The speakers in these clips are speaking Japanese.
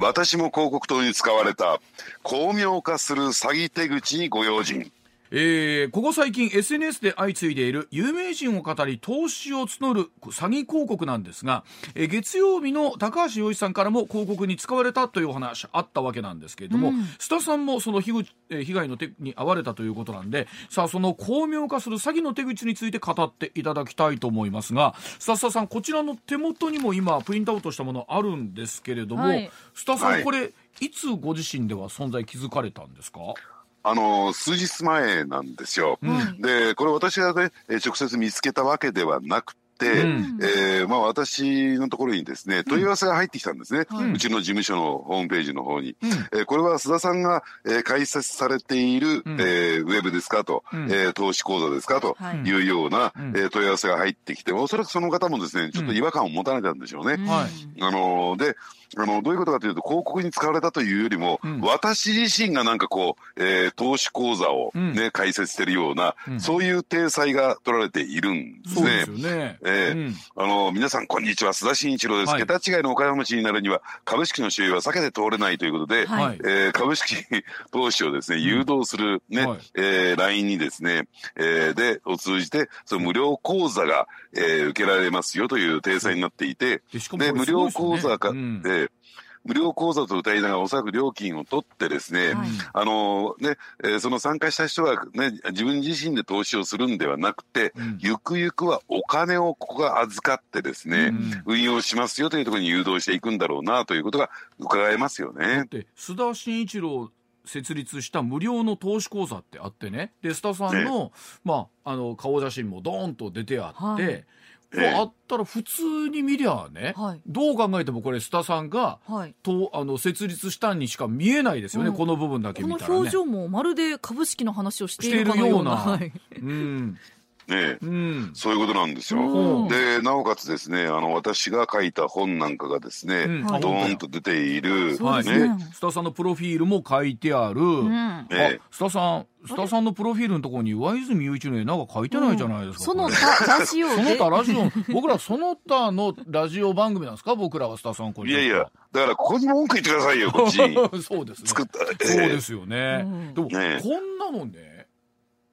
私も広告塔に使われた巧妙化する詐欺手口にご用心。えー、ここ最近 SNS で相次いでいる有名人を語り投資を募る詐欺広告なんですが、えー、月曜日の高橋洋一さんからも広告に使われたというお話あったわけなんですけれども、うん、須田さんもその被,、えー、被害の手に遭われたということなんでさあその巧妙化する詐欺の手口について語っていただきたいと思いますが須田さんこちらの手元にも今プリントアウトしたものあるんですけれども、はい、須田さん、これいつご自身では存在気づかれたんですか？あの数日前なんですよ。うん、でこれ私がね直接見つけたわけではなくて。うん、えー、まあ、私のところにですね問い合わせが入ってきたんですね、うん、うちの事務所のホームページの方に、うん、えー、これは須田さんが、えー、開設されている、うん、えー、ウェブですかと、うん、えー、投資講座ですかとい。うような、うん、えー、問い合わせが入ってきておそらくその方もですねちょっと違和感を持たれたんでしょうね。あのー、であの、どういうことかというと、広告に使われたというよりも、うん、私自身がなんかこう、えー、投資講座をね、うん、解説してるような、うん、そういう体裁が取られているんですね。そうですよね。えー、あの、皆さんこんにちは、須田慎一郎です。はい、桁違いのお金持ちになるには、株式の収益は避けて通れないということで、はい、えー、株式投資をですね、誘導するね、はい、えー、LINE にですね、えー、で、を通じて、その無料講座が、えー、受けられますよという体裁になっていて、で、無料講座か、で、無料講座と歌いながらおそらく料金を取ってですね、はい、あのね、えー、その参加した人はね、自分自身で投資をするんではなくて、うん、ゆくゆくはお金をここが預かってですね、うん、運用しますよというところに誘導していくんだろうなということが伺えますよね。須田慎一郎設立した無料の投資講座ってあってね。で須田さんのね、まあ、あの顔写真もドーンと出てあって、はいあったら普通に見りゃね、はい、どう考えてもこれ須田さんが、はい、とあの設立したにしか見えないですよね、うん、この部分だけ見たら、ね、この表情もまるで株式の話をしているような。はい、うんね、うん、そういうことなんですよ。うん、で、なおかつですね、あの、私が書いた本なんかがですね、うん、ドーンと出ている、はい、ね、スタさんのプロフィールも書いてある、うん、あ、スタさん、スタさんのプロフィールのところに上泉雄一の絵なんか書いてないじゃないですか。その他ラジオその他ラジオ、僕らその他のラジオ番組なんですか？僕らはスタさんこれ。いやいや、だからここに文句言ってくださいよ、こっち そうですね。作った。そうですよね。でも、ね、こんなのね、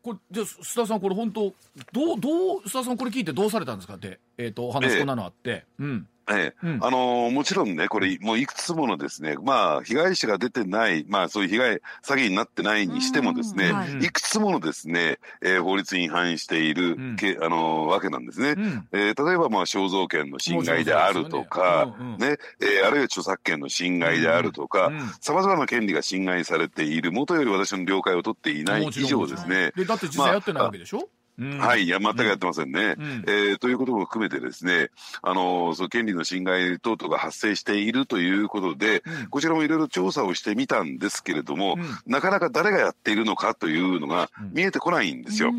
これじゃ須田さんこれ本当どうどう須田さんこれ聞いてどうされたんですか？ってえっ、ー、とお話こんなのあって、えー、うんええ、うん、あのー、もちろんね、これ、もういくつものですね、まあ、被害者が出てない、まあ、そういう被害、詐欺になってないにしてもですね、はい、いくつものですね、えー、法律に違反している、うん、けあのー、わけなんですね。うん、えー、例えば、まあ、肖像権の侵害であるとか、ね、うんうん、ね、えー、あるいは著作権の侵害であるとか、さまざまな権利が侵害されている、もとより私の了解を取っていない以上ですね。で、だって実際やってないわけでしょ、まあはい、いや、全くやってませんね。うん、えー、ということも含めてですね、あの、その権利の侵害等々が発生しているということで、うん、こちらもいろいろ調査をしてみたんですけれども、うん、なかなか誰がやっているのかというのが見えてこないんですよ。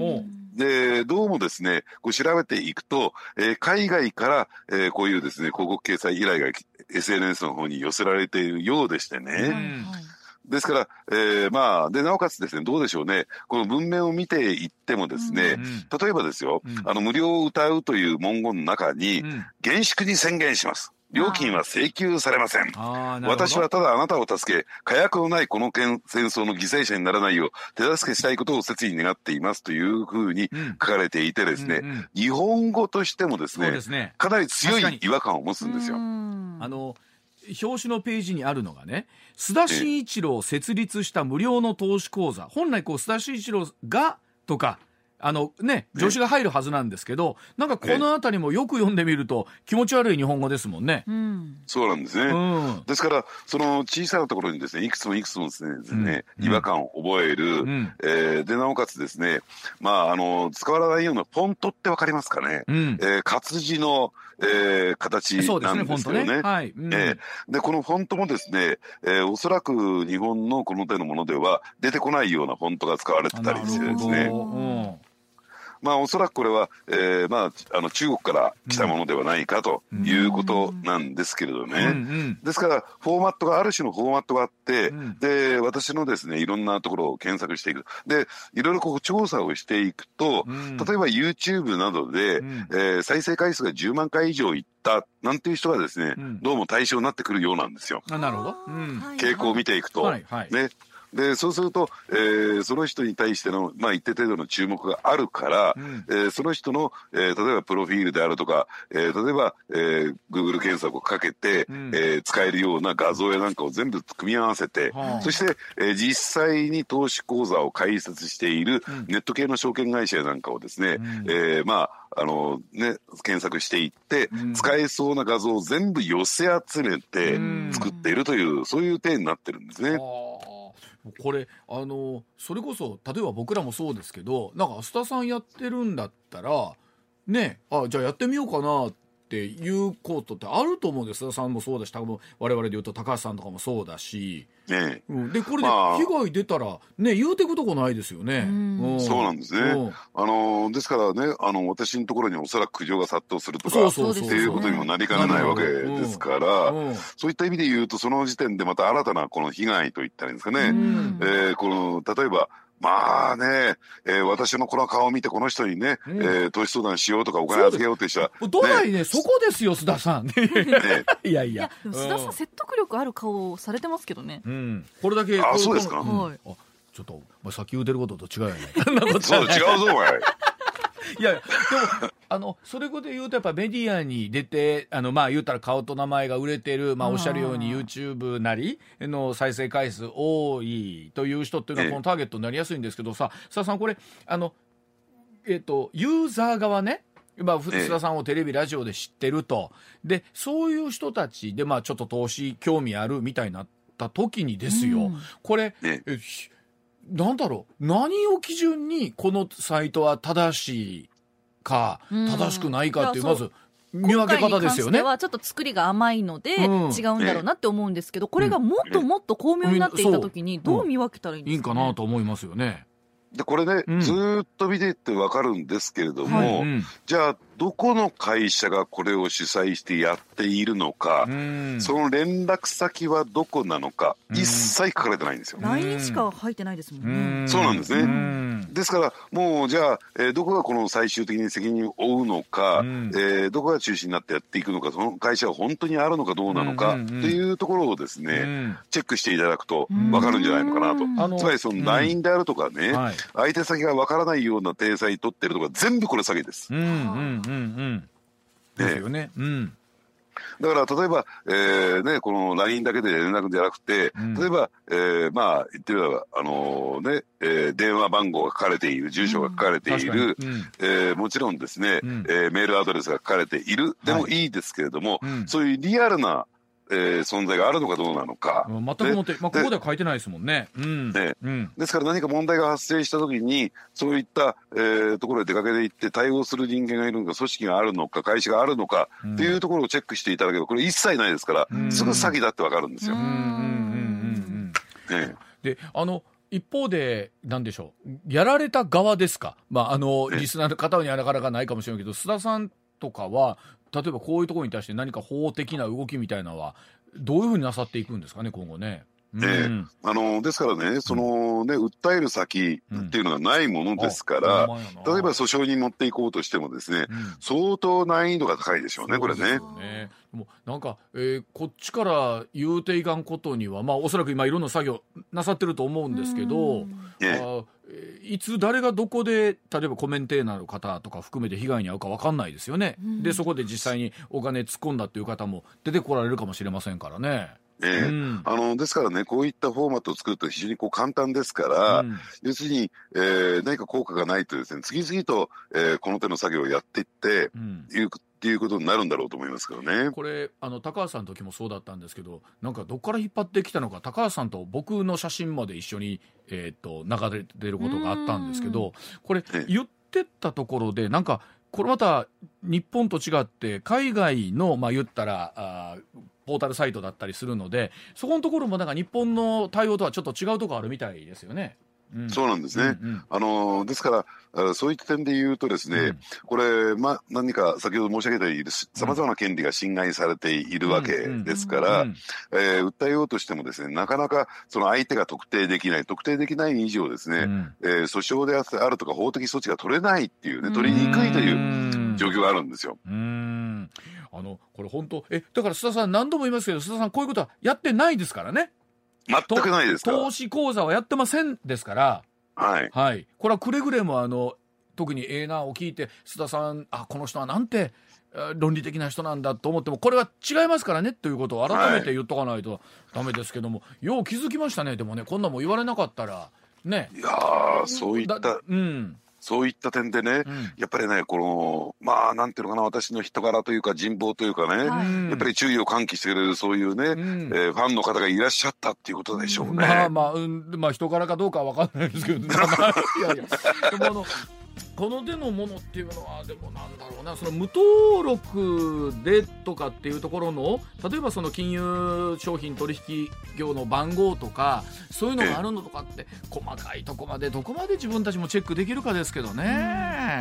で、どうもですね、こう調べていくと、えー、海外から、えー、こういうですね、広告掲載依頼が SNS の方に寄せられているようでしてね、ですから、えー、まあ、で、なおかつですね、どうでしょうね、この文面を見ていってもですね、うん、例えばですよ、うん、あの、無料を歌うという文言の中に、うん、厳粛に宣言します。料金は請求されません。私はただあなたを助け、火薬のないこの戦争の犠牲者にならないよう手助けしたいことを切に願っていますというふうに書かれていてですね、うんうん。うん、日本語としてもですね、ね。かなり強い違和感を持つんですよ。あの表紙のページにあるのがね須田慎一郎設立した無料の投資講座。本来こう須田慎一郎がとかあのね、助詞が入るはずなんですけど、なんかこの辺りもよく読んでみると、気持ち悪い日本語ですもんね。うん、そうなんですね。うん、ですから、その小さなところにですね、いくつもいくつもですね、うん、違和感を覚える、うん、えー、で、なおかつですね、まあ、あの、使わないようなフォントってわかりますかね？うん、えー、活字の、えー、形なんですよね。ねね。はい。うん、えー、で、このフォントもですね、えー、おそらく日本のこの手のものでは出てこないようなフォントが使われてたりしてですね。まあ、おそらくこれは、えーまあ、あの中国から来たものではないかということなんですけれどね。ですから、フォーマットがある種のフォーマットがあって、で、私のですね、いろんなところを検索していく。で、いろいろこう調査をしていくと、例えば YouTube などで、えー、再生回数が10万回以上いったなんていう人がですね、どうも対象になってくるようなんですよ。なるほど。傾向を見ていくと。はいはい、ね。でそうすると、えー、その人に対しての、まあ、一定程度の注目があるから、うん、えー、その人の、えー、例えばプロフィールであるとか、えー、例えば、えー、Google 検索をかけて、うん、えー、使えるような画像やなんかを全部組み合わせて、うん、そして、えー、実際に投資口座を開設しているネット系の証券会社なんかをですね、うん、えー、まああのね、検索していって、うん、使えそうな画像を全部寄せ集めて作っているという、そういう点になってるんですね。これあのそれこそ例えば僕らもそうですけどなんか須田さんやってるんだったらねあじゃあやってみようかなっていうことってあると思うんですさんもそうだし多分我々で言うと高橋さんとかもそうだし、ねうん、でこれで被害出たら、ね言うてくとこないですよね、うん、そうなんですね、あのですからねあの私のところにおそらく苦情が殺到するとかっていうことにもなりかねないわけですから、そういった意味で言うとその時点でまた新たなこの被害といったらいいんですかね、えー、この例えばまあね、えー、私のこの顔を見てこの人にね、うん、えー、投資相談しようとかお金預けようって人は、どないね、そこですよ、須田さん。ね、いやいや。須田さん、説得力ある顔をされてますけどね。うん。これだけ。あ、そうですか？はい。あ、ちょっと、まあ、先言うてることと違うよね。そう、違うぞ、お前。いや、でも、あの、それこと言うと、やっぱメディアに出て、あの、まあ、言うたら顔と名前が売れてる、まあ、おっしゃるように YouTube なりの再生回数多いという人っていうのは、このターゲットになりやすいんですけどさ、須田さん、これ、あの、えっ、と、ユーザー側ね、まあ、須田さんをテレビ、ラジオで知ってると。で、そういう人たちで、まあ、ちょっと投資興味あるみたいになった時にですよ、うん、これ、えなんだろう、何を基準にこのサイトは正しいか、正しくないかっていう、まず、見分け方ですよね。はちょっと作りが甘いので、違うんだろうなって思うんですけど、これがもっともっと巧妙になっていったときに、どう見分けたらいいんですか、ね、いいかなと思いますよね。でこれね、うん、ずっと見ていって分かるんですけれども、はい。うん、じゃあどこの会社がこれを主催してやっているのか、うん、その連絡先はどこなのか、一切書かれてないんですよ。LINE しか入ってないですもんね。そうなんですね。ですからもうじゃあ、えー、どこがこの最終的に責任を負うのか、えー、どこが中心になってやっていくのかその会社は本当にあるのかどうなのかっていうところをですね、チェックしていただくと分かるんじゃないのかなと。つまりその LINE であるとかね、はい、相手先が分からないような体裁取ってるとか全部これ詐欺です。うんうんうん。うんですよね。うん。だから例えば、えーね、この LINE だけで連絡じゃなくて、うん、例えば、えー、まあ言ってみれば、あのー、ねえー、電話番号が書かれている、住所が書かれている、うん、えー、もちろんですね、うん、えー、メールアドレスが書かれている。でもい。いですけれども、はい、そういうリアルなえー、存在があるのかどうなのか。全くもって、まあ、ここでは書いてないですもんね。うん。ね、うん、ですから何か問題が発生したときに、そういった、えー、ところで出かけていって対応する人間がいるのか、組織があるのか、会社があるのか、っていうところをチェックしていただければ、これ一切ないですから、うん、すぐ詐欺だってわかるんですよ。うんうんうんうん。ね、で、あの、一方で、なんでしょう、やられた側ですか、まあ、あの、リスナーの方にはなかなかないかもしれないけど、須田さんとかは、例えばこういうところに対して何か法的な動きみたいなのは、どういうふうになさっていくんですかね、今後ね。えー、あのですからね、そのね、訴える先っていうのがないものですから、うん、例えば訴訟に持っていこうとしてもですね、うん、相当難易度が高いでしょうね、これね。ねでもなんか、えー、こっちから言うていかんことには、まあ、おそらく今いろんな作業なさってると思うんですけど、あいつ誰がどこで例えばコメンテーナーの方とか含めて被害に遭うか分かんないですよね、でそこで実際にお金突っ込んだっていう方も出てこられるかもしれませんからね。えー、うん、あのですからね、こういったフォーマットを作ると非常にこう簡単ですから、うん、要するに、えー、何か効果がないとですね、次々と、えー、この手の作業をやっていって、うん、いうっていうことになるんだろうと思いますけどね。これあの高橋さんの時もそうだったんですけど、なんかどっから引っ張ってきたのか、高橋さんと僕の写真まで一緒にえっ、ー、と流れてることがあったんですけど、これ言ってったところでなんかこれまた日本と違って海外のまあ言ったらあポータルサイトだったりするのでそこのところもなんか日本の対応とはちょっと違うところあるみたいですよね。そうなんですね。あのですからそういった点で言うとですね、これ、まあ、何か先ほど申し上げたように、さまざまな権利が侵害されているわけですから、え訴えようとしてもですね、なかなかその相手が特定できない、特定できない以上ですね、うん、えー、訴訟であるとか法的措置が取れないっていうね、取りにくいという状況があるんですよ。うんあのこれ本当えだから須田さん何度も言いますけど須田さんこういうことはやってないですからね。全くないです投資講座はやってませんですから、はい。はい。これはくれぐれもあの、特にええなを聞いて、須田さん、あ、この人はなんて、論理的な人なんだと思ってもこれは違いますからねということを改めて言っとかないとダメですけども、はい、よう気づきましたねでもね。こんなも言われなかったら。ね。いやそういったうんそういった点でね、うん、やっぱりね、この、まあ、なんていうのかな、私の人柄というか人望というかね、はい、やっぱり注意を喚起してくれるそういうね、うん、えー、ファンの方がいらっしゃったっていうことでしょうね。まあまあ、うん、まあ人柄かどうかは分かんないですけど、ね、いやいや、でもあの、この手のものっていうのはでもなんだろうなその無登録でとかっていうところの例えばその金融商品取引業の番号とかそういうのがあるのとかって細かいとこまでどこまで自分たちもチェックできるかですけどね。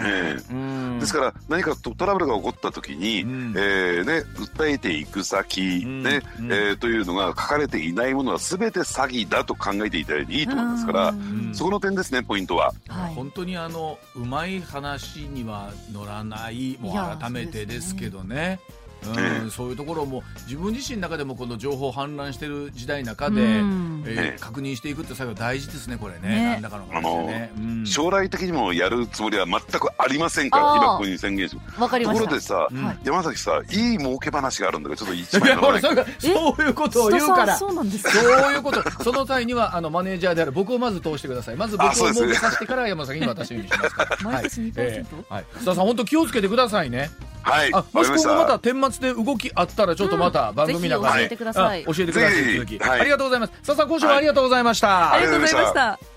えうん、ですから何かトラブルが起こった時に、うん、えー、ね、訴えていく先、うん、ねうん、えー、というのが書かれていないものは全て詐欺だと考えていただいていいと思いますから、そこの点ですねポイントは。はい、本当にあのうまい話には乗らないもう改めてですけどね。うん、そういうところも自分自身の中でもこの情報氾濫している時代の中で、うん、えー、確認していくって作業大事ですねこれね。ね。何らかのうん、将来的にもやるつもりは全くありませんから今ここに宣言し。わかりまところでさ、うん、山崎さいい儲け話があるんだけどちょっと一枚のそういうことを言うから。そうなんですそういうこと。その際にはあのマネージャーである僕をまず通してください。まず僕を儲けさせてから山崎に渡すようにしますから、毎年2%、えー、はい、須田さん本当気をつけてくださいねはいあもし今後また天末で動きあったらちょっとまた番組の中で、教えてください、教えてください続き、ありがとうございます。さあさん今週もありがとうございました、ありがとうございました